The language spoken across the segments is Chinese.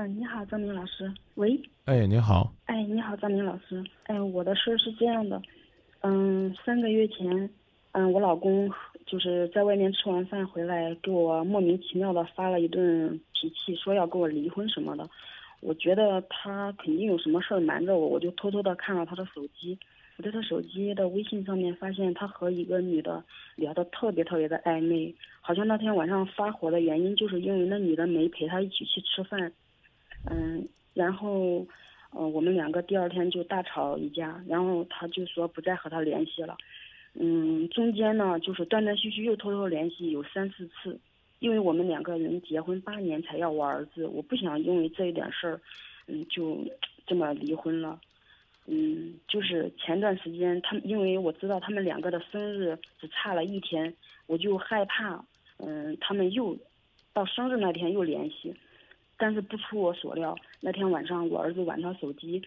嗯，你好，张明老师。喂。哎，你好。哎，你好，张明老师。哎，我的事是这样的，嗯，三个月前，嗯，我老公就是在外面吃完饭回来，给我莫名其妙的发了一顿脾气，说要跟我离婚什么的。我觉得他肯定有什么事儿瞒着我，我就偷偷的看了他的手机。我在他手机的微信上面发现他和一个女的聊得特别特别的暧昧，好像那天晚上发火的原因就是因为那女的没陪他一起去吃饭。嗯，然后，呃，我们两个第二天就大吵一架，然后他就说不再和他联系了。嗯，中间呢就是断断续续又偷偷联系有三四次，因为我们两个人结婚八年才要我儿子，我不想因为这一点事儿，嗯，就这么离婚了。嗯，就是前段时间他们因为我知道他们两个的生日只差了一天，我就害怕，嗯，他们又到生日那天又联系。但是不出我所料，那天晚上我儿子玩他手机，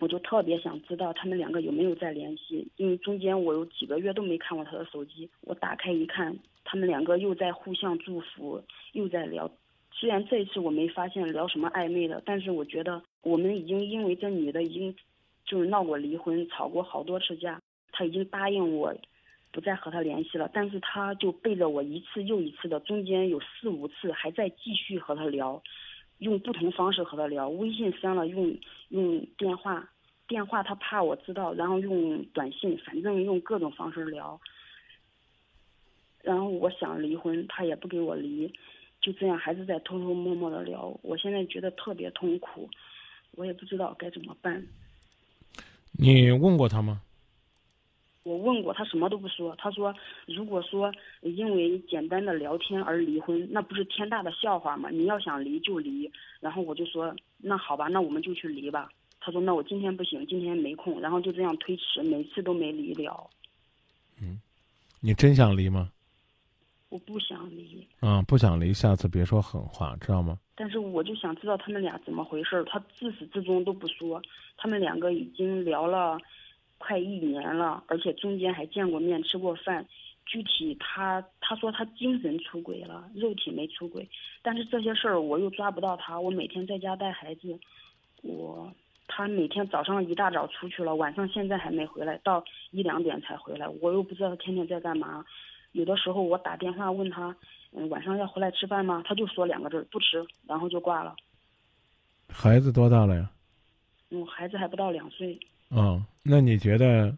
我就特别想知道他们两个有没有在联系，因为中间我有几个月都没看过他的手机。我打开一看，他们两个又在互相祝福，又在聊。虽然这一次我没发现聊什么暧昧的，但是我觉得我们已经因为这女的已经就是闹过离婚，吵过好多次架。他已经答应我不再和他联系了，但是他就背着我一次又一次的，中间有四五次还在继续和他聊。用不同方式和他聊，微信删了，用用电话，电话他怕我知道，然后用短信，反正用各种方式聊。然后我想离婚，他也不给我离，就这样还是在偷偷摸摸的聊。我现在觉得特别痛苦，我也不知道该怎么办。你问过他吗？我问过他，什么都不说。他说：“如果说因为简单的聊天而离婚，那不是天大的笑话吗？你要想离就离。”然后我就说：“那好吧，那我们就去离吧。”他说：“那我今天不行，今天没空。”然后就这样推迟，每次都没离了。嗯，你真想离吗？我不想离。嗯，不想离，下次别说狠话，知道吗？但是我就想知道他们俩怎么回事他自始至终都不说。他们两个已经聊了。快一年了，而且中间还见过面、吃过饭。具体他他说他精神出轨了，肉体没出轨。但是这些事儿我又抓不到他。我每天在家带孩子，我他每天早上一大早出去了，晚上现在还没回来，到一两点才回来。我又不知道他天天在干嘛。有的时候我打电话问他，嗯，晚上要回来吃饭吗？他就说两个字，不吃，然后就挂了。孩子多大了呀？嗯，孩子还不到两岁。嗯，那你觉得，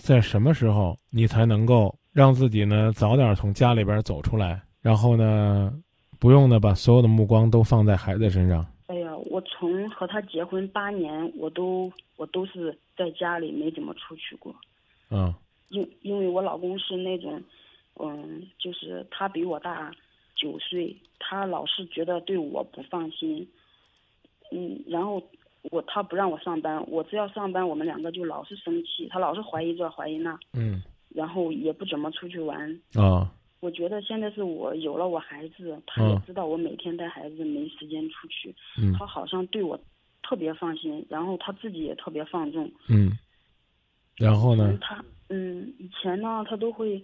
在什么时候你才能够让自己呢早点从家里边走出来，然后呢，不用呢把所有的目光都放在孩子身上？哎呀，我从和他结婚八年，我都我都是在家里没怎么出去过。嗯。因因为我老公是那种，嗯，就是他比我大九岁，他老是觉得对我不放心，嗯，然后。我他不让我上班，我只要上班，我们两个就老是生气，他老是怀疑这怀疑那，嗯，然后也不怎么出去玩啊。我觉得现在是我有了我孩子，他也知道我每天带孩子没时间出去，嗯，他好像对我特别放心，然后他自己也特别放纵，嗯，然后呢？他嗯，以前呢，他都会。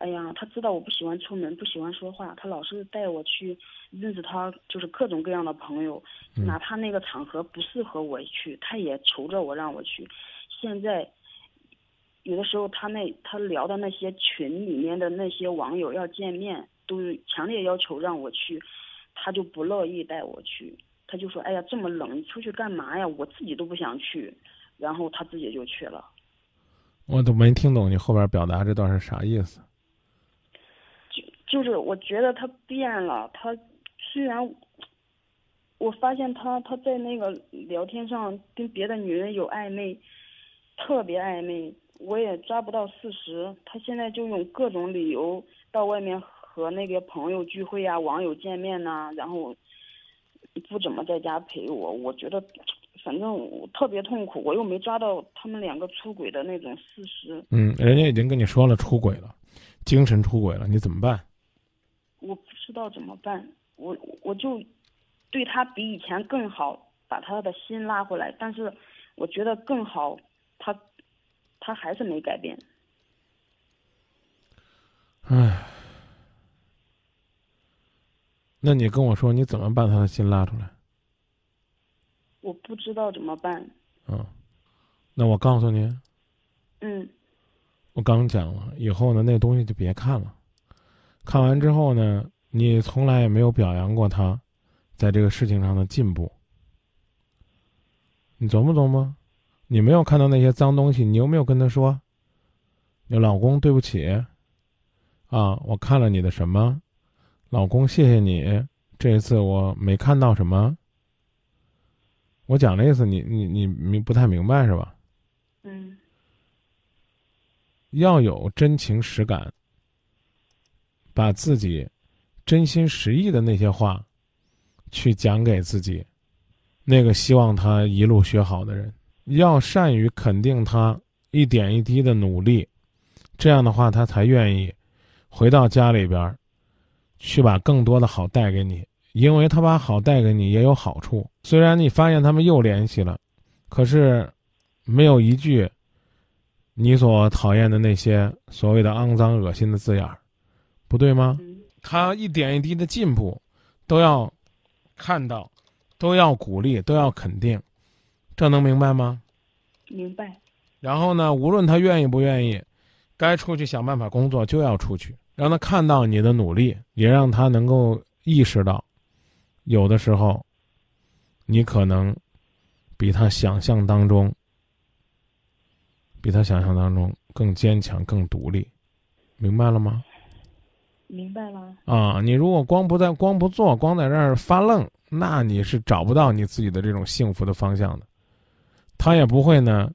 哎呀，他知道我不喜欢出门，不喜欢说话，他老是带我去认识他，就是各种各样的朋友，哪怕那个场合不适合我去，他也求着我让我去。现在有的时候他那他聊的那些群里面的那些网友要见面，都强烈要求让我去，他就不乐意带我去，他就说：“哎呀，这么冷，你出去干嘛呀？我自己都不想去。”然后他自己就去了。我都没听懂你后边表达这段是啥意思。就是我觉得他变了，他虽然我发现他他在那个聊天上跟别的女人有暧昧，特别暧昧，我也抓不到事实。他现在就用各种理由到外面和那个朋友聚会呀、网友见面呐，然后不怎么在家陪我。我觉得反正我特别痛苦，我又没抓到他们两个出轨的那种事实。嗯，人家已经跟你说了出轨了，精神出轨了，你怎么办？我不知道怎么办，我我就对他比以前更好，把他的心拉回来。但是我觉得更好，他他还是没改变。唉，那你跟我说你怎么把他的心拉出来？我不知道怎么办。嗯，那我告诉你，嗯我刚讲了，以后呢那东西就别看了。看完之后呢，你从来也没有表扬过他，在这个事情上的进步。你琢磨琢磨，你没有看到那些脏东西，你有没有跟他说？你老公对不起，啊，我看了你的什么？老公谢谢你，这一次我没看到什么。我讲的意思你你你明不太明白是吧？嗯要有真情实感，把自己真心实意的那些话，去讲给自己那个希望他一路学好的人，要善于肯定他一点一滴的努力，这样的话他才愿意回到家里边，去把更多的好带给你，因为他把好带给你也有好处。虽然你发现他们又联系了，可是没有一句。你所讨厌的那些所谓的肮脏、恶心的字眼儿，不对吗？嗯他一点一滴的进步，都要看到，都要鼓励，都要肯定，这能明白吗？明白。然后呢，无论他愿意不愿意，该出去想办法工作就要出去，让他看到你的努力，也让他能够意识到，有的时候，你可能比他想象当中。比他想象当中更坚强、更独立，明白了吗？明白了。啊，你如果光不在、光不做、光在这儿发愣，那你是找不到你自己的这种幸福的方向的。他也不会呢，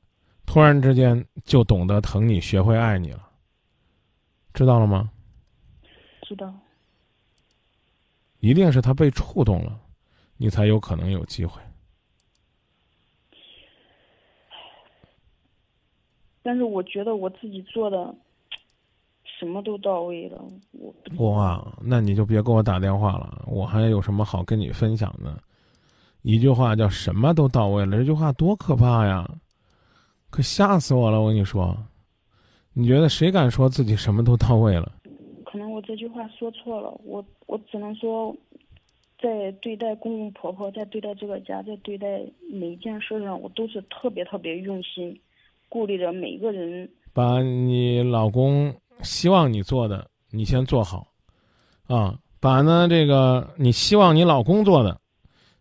突然之间就懂得疼你、学会爱你了。知道了吗？知道。一定是他被触动了，你才有可能有机会。但是我觉得我自己做的什么都到位了，我不哇，那你就别给我打电话了，我还有什么好跟你分享的？一句话叫什么都到位了，这句话多可怕呀！可吓死我了，我跟你说，你觉得谁敢说自己什么都到位了？可能我这句话说错了，我我只能说，在对待公公婆婆，在对待这个家，在对待每一件事上，我都是特别特别用心。顾虑着每一个人，把你老公希望你做的，你先做好，啊，把呢这个你希望你老公做的，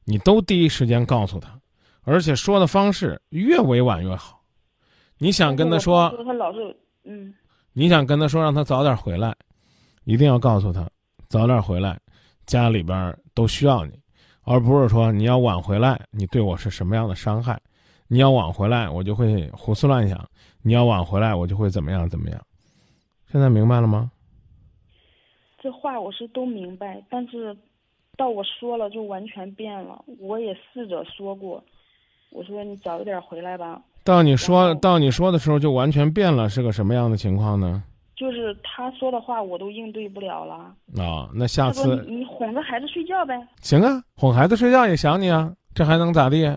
你都第一时间告诉他，而且说的方式越委婉越好。你想跟他说，他老是嗯，你想跟他说让他早点回来，一定要告诉他早点回来，家里边都需要你，而不是说你要晚回来，你对我是什么样的伤害。你要晚回来，我就会胡思乱想；你要晚回来，我就会怎么样怎么样。现在明白了吗？这话我是都明白，但是到我说了就完全变了。我也试着说过，我说你早一点回来吧。到你说到你说的时候就完全变了，是个什么样的情况呢？就是他说的话我都应对不了了。啊，那下次你哄着孩子睡觉呗。行啊，哄孩子睡觉也想你啊，这还能咋地？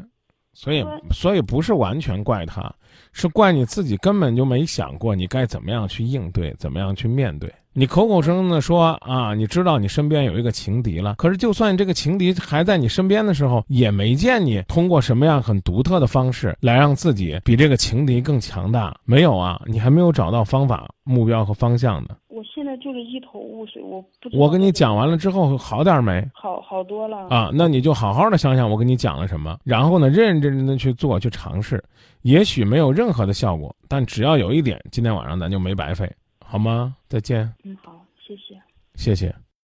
所以，所以不是完全怪他，是怪你自己根本就没想过你该怎么样去应对，怎么样去面对。你口口声声的说啊，你知道你身边有一个情敌了，可是就算这个情敌还在你身边的时候，也没见你通过什么样很独特的方式来让自己比这个情敌更强大。没有啊，你还没有找到方法、目标和方向呢。我现在就是一头雾水，我不。我跟你讲完了之后好点没？好好多了啊，那你就好好的想想我跟你讲了什么，然后呢，认认真真的去做，去尝试。也许没有任何的效果，但只要有一点，今天晚上咱就没白费。好吗？再见。嗯，好，谢谢。谢谢。